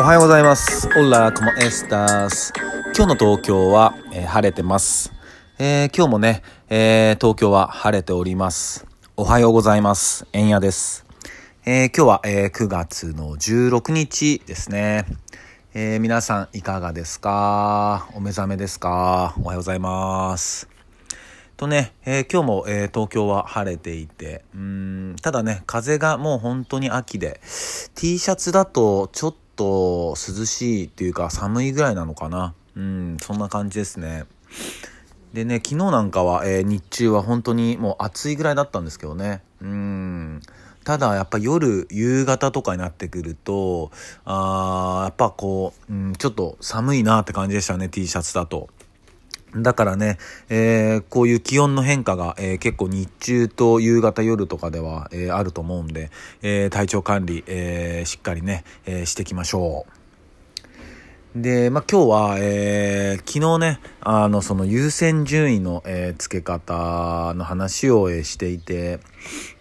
おはようございます。オラ、コモエスタス。今日の東京は、えー晴れてます。えー今日もね、えー東京は晴れております。おはようございます。円谷です。えー今日は、えー9月の16日ですね。えー皆さんいかがですか？お目覚めですか？おはようございます。とね、えー今日も、えー東京は晴れていて、うん、ただね、風がもう本当に秋で、T シャツだとちょっと涼しいっていうか寒いぐらいなのかな。うん、そんな感じですね。でね、昨日なんかは、えー日中は本当にもう暑いぐらいだったんですけどね。うん。ただやっぱ夜、夕方とかになってくると、あーやっぱこう、うん、ちょっと寒いなって感じでしたね、T シャツだと。だからね、えーこういう気温の変化が、えー結構日中と夕方夜とかでは、えーあると思うんで、えー体調管理、えーしっかりね、えーしていきましょう。で、まあ、今日は、えー昨日ね、あの、その優先順位の、えー付け方の話を、えーしていて、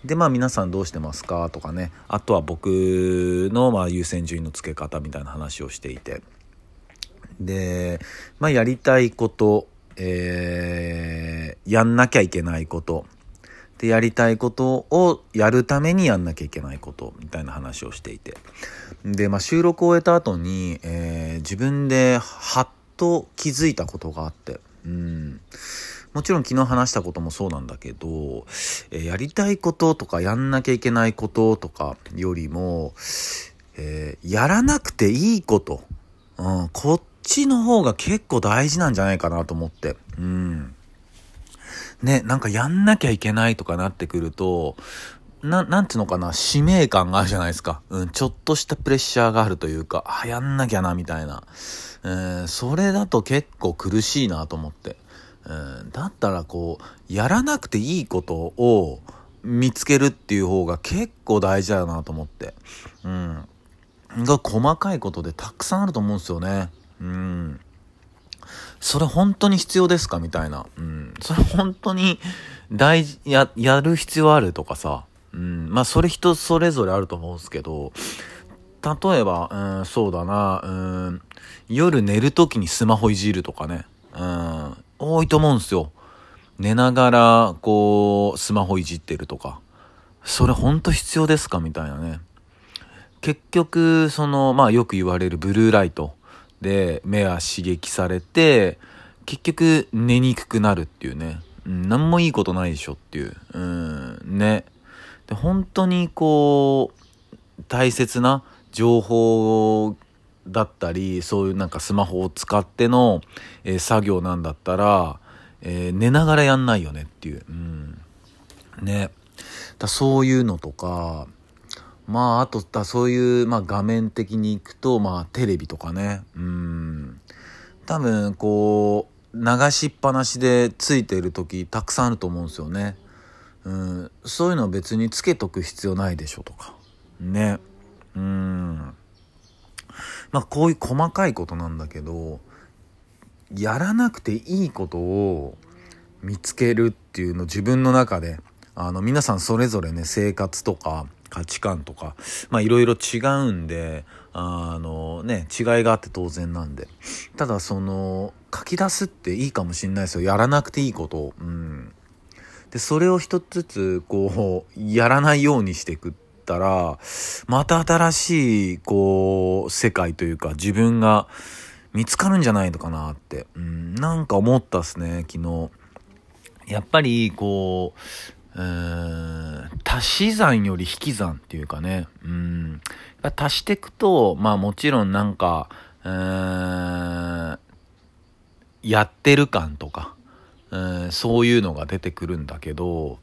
で、まあ皆さんどうしてますかとかね、あとは僕の、まあ、優先順位の付け方みたいな話をしていて、で、まあ、やりたいこと、えーやんなきゃいけないこと、で、やりたいことをやるためにやんなきゃいけないこと、みたいな話をしていて。で、まあ、収録を終えた後に、えー自分ではっと気づいたことがあって、うん。もちろん昨日話したこともそうなんだけど、えーやりたいこととかやんなきゃいけないこととかよりも、えーやらなくていいこと、うん、こっちの方が結構大事なんじゃないかなと思って。うん。ね、なんかやんなきゃいけないとかなってくると、な、なんていうのかな、使命感があるじゃないですか。うん、ちょっとしたプレッシャーがあるというか、あ、やんなきゃな、みたいな。えーそれだと結構苦しいなと思って。うん、だったらこう、やらなくていいことを見つけるっていう方が結構大事だなと思って。うん。が細かいことでたくさんあると思うんですよね。うん。それ本当に必要ですか？みたいな。うん。それ本当に大事、や、やる必要あるとかさ。うん。まあそれ人それぞれあると思うんですけど、例えば、うん、そうだな、うん、夜寝るときにスマホいじるとかね。うん。多いと思うんですよ。寝ながら、こう、スマホいじってるとか。それ本当必要ですか？みたいなね。結局、その、まあよく言われるブルーライトで目は刺激されて、結局寝にくくなるっていうね。うん、何もいいことないでしょっていう。うん、ね。で、本当にこう、大切な情報だったり、そういうなんかスマホを使っての、えー作業なんだったら、えー寝ながらやんないよねっていう。うん。ね。だそういうのとか、まあ、あと、だそういう、まあ、画面的に行くと、まあ、テレビとかね。うん。多分、こう、流しっぱなしでついてる時たくさんあると思うんですよね。うん。そういうの別につけとく必要ないでしょとか。ね。うん。まあ、こういう細かいことなんだけど、やらなくていいことを見つけるっていうの自分の中で、あの、皆さんそれぞれね、生活とか価値観とか、まあいろいろ違うんで、あのね、違いがあって当然なんで。ただその、書き出すっていいかもしんないですよ。やらなくていいことを。うん。で、それを一つずつ、こう、やらないようにしていくったら、また新しい、こう、世界というか、自分が見つかるんじゃないのかなって、うん、なんか思ったっすね、昨日。やっぱり、こう、うーん、足し算より引き算っていうかね、うん、足していくと、まあもちろんなんか、うん、やってる感とか、うん、そういうのが出てくるんだけど、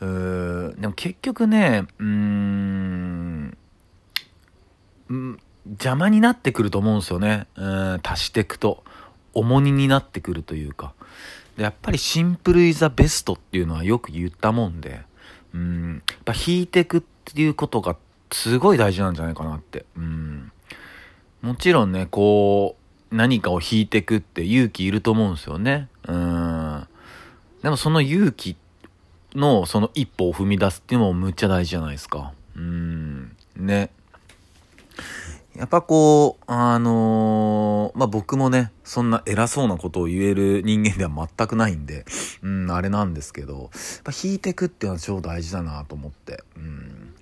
うんでも結局ね、うん、邪魔になってくると思うんですよね。うん、足していくと。重荷になってくるというか。やっぱりシンプルイザベストっていうのはよく言ったもんで、うん、やっぱ引いていくっていうことがすごい大事なんじゃないかなって。うん。もちろんね、こう、何かを引いていくって勇気いると思うんですよね。うん。でもその勇気のその一歩を踏み出すっていうのもむっちゃ大事じゃないですか。うん。ね。やっぱこう、あのー、まあ、僕もね、そんな偉そうなことを言える人間では全くないんで、うん、あれなんですけど、やっぱ弾いてくっていうのは超大事だなと思って、うん。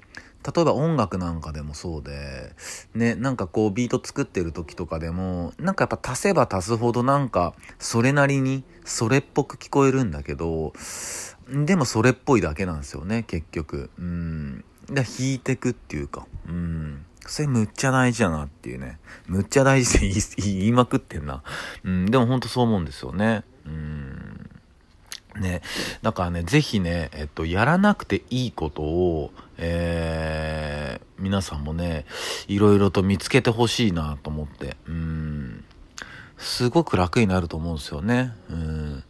例えば音楽なんかでもそうで、ね、なんかこうビート作ってる時とかでも、なんかやっぱ足せば足すほどなんか、それなりに、それっぽく聞こえるんだけど、でもそれっぽいだけなんですよね、結局。うん。で、弾いてくっていうか、うん。それむっちゃ大事だなっていうね。むっちゃ大事って 言いまくってんな。うん、でもほんとそう思うんですよね。うん。ね。だからね、ぜひね、えっと、やらなくていいことを、えー、皆さんもね、いろいろと見つけてほしいなと思って。うん。すごく楽になると思うんですよね。うん。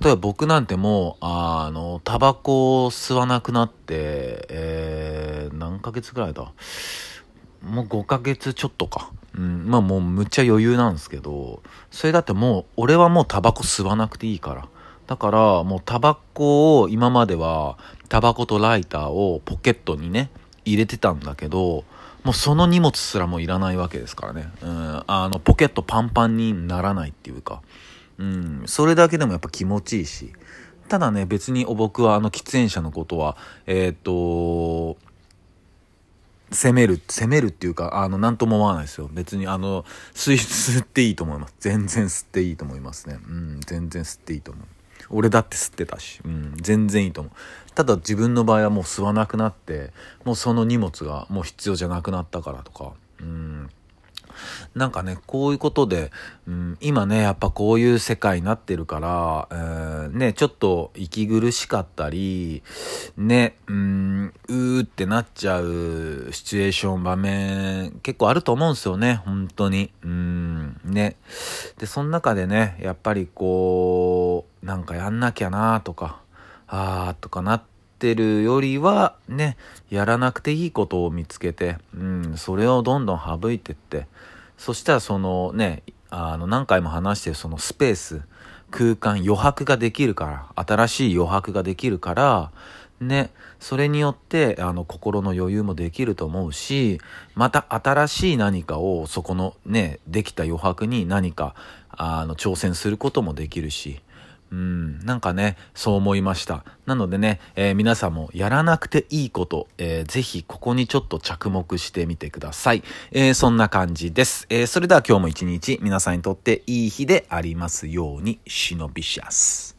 例えば僕なんてもう、あの、タバコを吸わなくなって、えー、何ヶ月ぐらいだ？もう5ヶ月ちょっとか。うん、まあもうむっちゃ余裕なんですけど、それだってもう、俺はもうタバコ吸わなくていいから。だから、もうタバコを今までは、タバコとライターをポケットにね、入れてたんだけど、もうその荷物すらもいらないわけですからね。うん、あの、ポケットパンパンにならないっていうか、うん、それだけでもやっぱ気持ちいいし、ただね、別に僕はあの喫煙者のことは、えっ、と、攻める、攻めるっていうか、あの、なんとも思わないですよ。別に、あの、吸い、吸っていいと思います。全然吸っていいと思いますね。うん、全然吸っていいと思う。俺だって吸ってたし、うん、全然いいと思う。ただ自分の場合はもう吸わなくなって、もうその荷物がもう必要じゃなくなったからとか、うん、なんかね、こういうことで、うん、今ね、やっぱこういう世界になってるから、えー、ね、ちょっと息苦しかったり、ね、うん、うーってなっちゃうシチュエーション、場面、結構あると思うんですよね、本当に。うん、ね。で、その中でね、やっぱりこう、なんかやんなきゃなとか、あーとかなって、てるよりはね、やらなくていいことを見つけて、うん、それをどんどん省いてって、そしたらそのね、あの何回も話してるそのスペース、空間、余白ができるから、新しい余白ができるから、ね、それによって、あの、心の余裕もできると思うし、また新しい何かを、そこのね、できた余白に何か、あの、挑戦することもできるし、うん、なんかね、そう思いました。なのでね、えー、皆さんもやらなくていいこと、えー、ぜひここにちょっと着目してみてください。えー、そんな感じです。えそれでは今日も一日皆さんにとっていい日でありますように、忍びしやす。